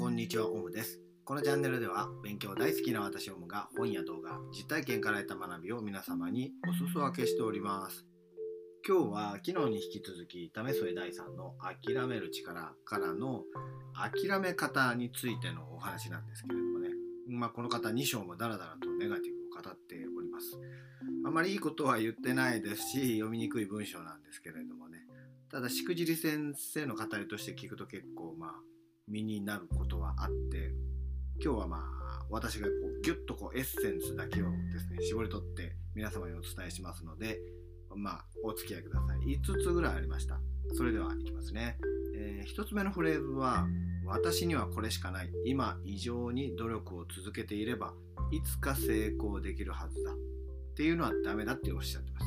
こんにちは、オムです。このチャンネルでは勉強大好きな私オムが本や動画、実体験から得た学びを皆様にお裾分けしております。今日は昨日に引き続き、為末大さんの諦める力からの諦め方についてのお話なんですけれどもね、まあ、この方2章もダラダラとネガティブを語っております。あまりいいことは言ってないですし、読みにくい文章なんですけれどもね、ただしくじり先生の語りとして聞くと結構まあ身になることはあって今日はまあ私がこうギュッとこうエッセンスだけをですね絞り取って皆様にお伝えしますのでまあお付き合いください。5つぐらいありました。それではいきますね、え1つ目のフレーズは私にはこれしかない。今以上に努力を続けていればいつか成功できるはずだ。っていうのはダメだっておっしゃってます。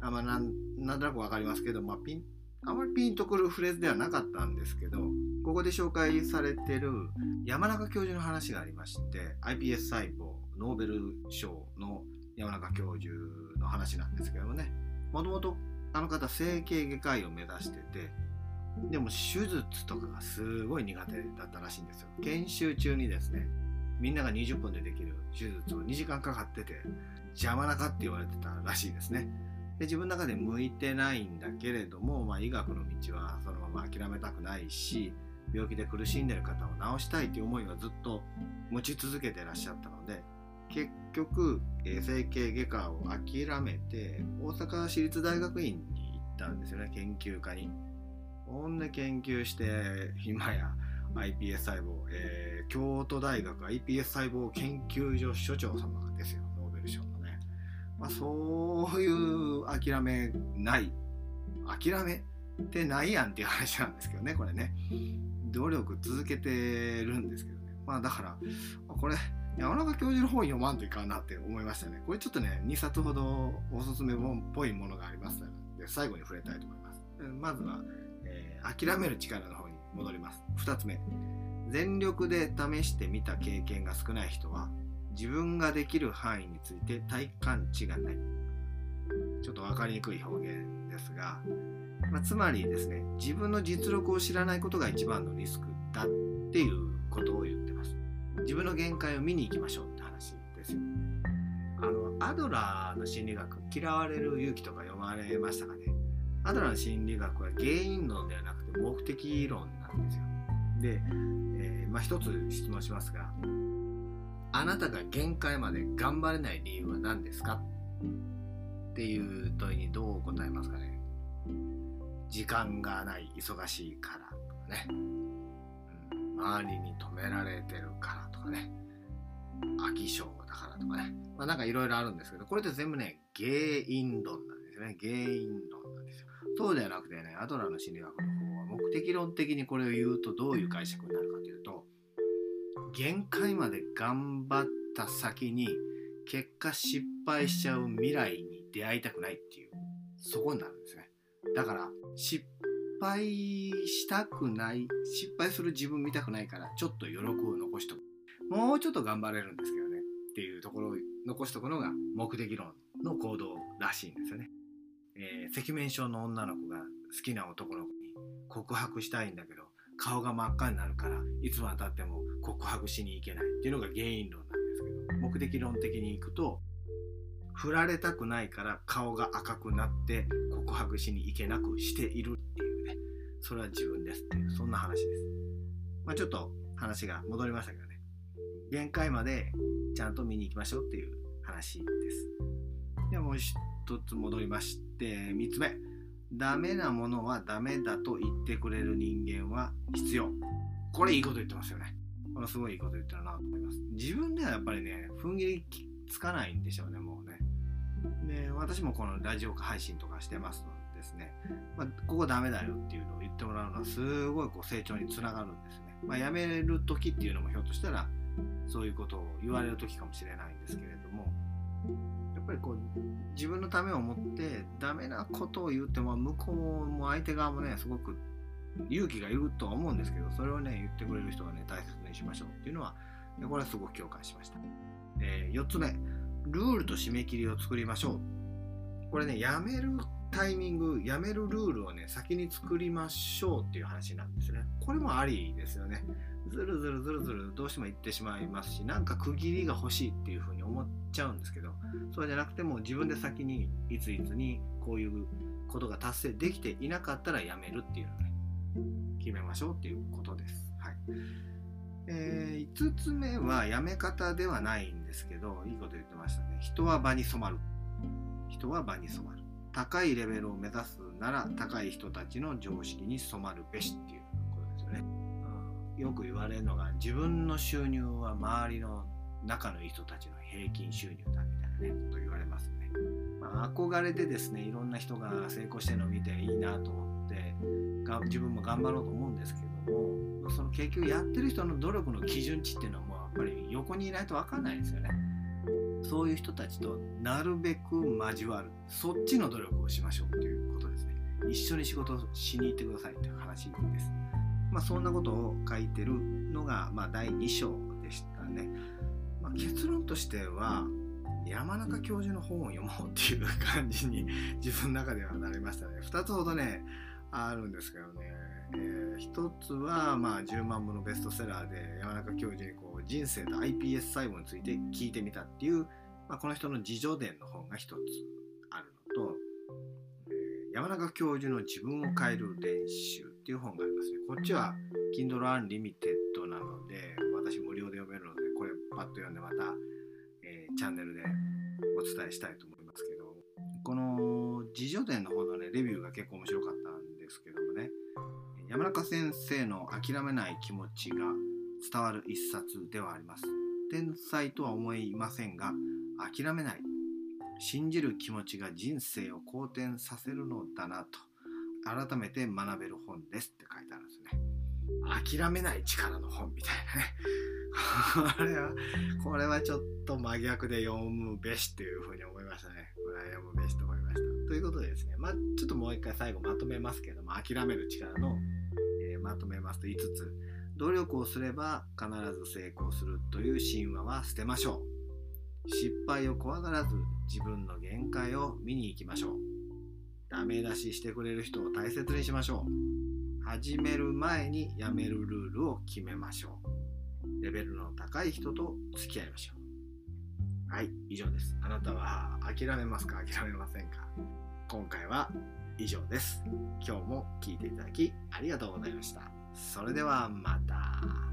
あまあなんとなくわかりますけど、まあ、ピンあまりピンとくるフレーズではなかったんですけどここで紹介されてる山中教授の話がありまして iPS 細胞ノーベル賞の山中教授の話なんですけどもね。もともとあの方整形外科医を目指しててでも手術とかがすごい苦手だったらしいんですよ。研修中にですねみんなが20分でできる手術を2時間かかってて邪魔なかって言われてたらしいですね。で自分の中で向いてないんだけれども、まあ、医学の道はそのまま諦めたくないし病気で苦しんでる方を治したいという思いはずっと持ち続けてらっしゃったので結局、え整形外科を諦めて大阪市立大学院に行ったんですよね研究科に。ほんで研究して今や iPS 細胞、えー京都大学 iPS 細胞研究所所長様ですよノーベル賞のね。まあ、そういう諦めない諦めてないやんっていう話なんですけどねこれね努力続けてるんですけどね。まあだからこれ山中教授の本読まんといかんなって思いましたね。これちょっとね2冊ほどおすすめ本っぽいものがありますので最後に触れたいと思います。まずは、えー諦める力の方に戻ります。2つ目。全力で試してみた経験が少ない人は自分ができる範囲について体感値がない。ちょっと分かりにくい表現ですが、まあ、つまりですね自分の実力を知らないことが一番のリスクだっていうことを言ってます。自分の限界を見に行きましょうって話ですよ。あのアドラーの心理学嫌われる勇気とか読まれましたかね。アドラーの心理学は原因論ではなくて目的論なんですよ。で、えーまあ、一つ質問しますがあなたが限界まで頑張れない理由は何ですか？っていう問いにどう答えますかね？時間がない忙しいからとかね、うん、周りに止められてるからとかね。飽き性だからとかね、まあ、なんかいろいろあるんですけどこれって全部ね原因論なんですよね。原因論なんですよ。そうではなくてねアドラーの心理学の方は目的論的にこれを言うとどういう解釈になるかというと限界まで頑張った先に結果失敗しちゃう未来に出会いたくないっていうそこになるんですね。だから失敗したくない失敗する自分見たくないからちょっと余力を残しとくもうちょっと頑張れるんですけどね。っていうところを残しとくのが目的論の行動らしいんですよね、えー赤面症の女の子が好きな男の子に告白したいんだけど顔が真っ赤になるからいつまでたっても告白しに行けないっていうのが原因論なんですけど目的論的にいくと振られたくないから顔が赤くなって告白しに行けなくしているっていうね。それは自分ですっていうそんな話です、まあ、ちょっと話が戻りましたけどね。限界までちゃんと見に行きましょうっていう話です。でもう一つ戻りまして3つ目。ダメなものはダメだと言ってくれる人間は必要。これいいこと言ってますよね。これすごいいいこと言ってるなと思います。自分ではやっぱりね踏ん切りつかないんでしょうねもう。で私もこのラジオ配信とかしてますのでですね、まあ、ここダメだよっていうのを言ってもらうのはすごいこう成長につながるんですね、まあ、やめる時っていうのもひょっとしたらそういうことを言われる時かもしれないんですけれどもやっぱりこう自分のためを思ってダメなことを言っても向こうも相手側もねすごく勇気がいるとは思うんですけどそれをね言ってくれる人はね大切にしましょうっていうのはこれはすごく共感しました、え4つ目。ルールと締め切りを作りましょう。これねやめるタイミングやめるルールをね先に作りましょうっていう話なんですね。これもありですよね。ずるずるずるずるどうしても言ってしまいますしなんか区切りが欲しいっていうふうに思っちゃうんですけどそうじゃなくても自分で先にいついつにこういうことが達成できていなかったらやめるっていうのをね決めましょうっていうことです。はい。えー、5つ目はやめ方ではないんですけどいいこと言ってましたね。人は場に染まる。人は場に染まる。高いレベルを目指すなら高い人たちの常識に染まるべしっていうことですよね、うん、よく言われるのが自分の収入は周りの仲のいい人たちの平均収入だみたいなねと言われますね、まあ、憧れでですねいろんな人が成功してるのを見ていいなと思ってが自分も頑張ろうと思うんですけどもうその結局やってる人の努力の基準値っていうのはもうやっぱり横にいないと分かんないですよね。そういう人たちとなるべく交わるそっちの努力をしましょうということですね。一緒に仕事をしに行ってくださいという話です。まあそんなことを書いてるのが、まあ、第2章でしたね、まあ、結論としては山中教授の本を読もうっていう感じに自分の中ではなりましたね。2つほどねあるんですけどね。えー、一つは、まあ、10万部のベストセラーで山中教授にこう人生と iPS 細胞について聞いてみたっていう、まあ、この人の自叙伝の本が一つあるのと、えー、山中教授の自分を変える練習っていう本がありますね。こっちは Kindle Unlimited なので私無料で読めるのでこれパッと読んでまた、えー、チャンネルでお伝えしたいと思いますけどこの自叙伝の本のねレビューが結構面白かったんですけど山中先生の諦めない気持ちが伝わる一冊ではあります。天才とは思いませんが、諦めない。信じる気持ちが人生を好転させるのだなと、改めて学べる本ですって書いてあるんですね。諦めない力の本みたいなね。これは、これはちょっと真逆で読むべしというふうに思いましたね。これは読むべしと思いました。ということでですね、まあ、ちょっともう一回最後まとめますけども、諦める力のまとめますと5つ努力をすれば必ず成功するという神話は捨てましょう。失敗を怖がらず自分の限界を見に行きましょう。ダメ出ししてくれる人を大切にしましょう。始める前にやめるルールを決めましょう。レベルの高い人と付き合いましょう。はい以上です。あなたは諦めますか？諦めませんか？今回は以上です。今日も聴いていただきありがとうございました。それではまた。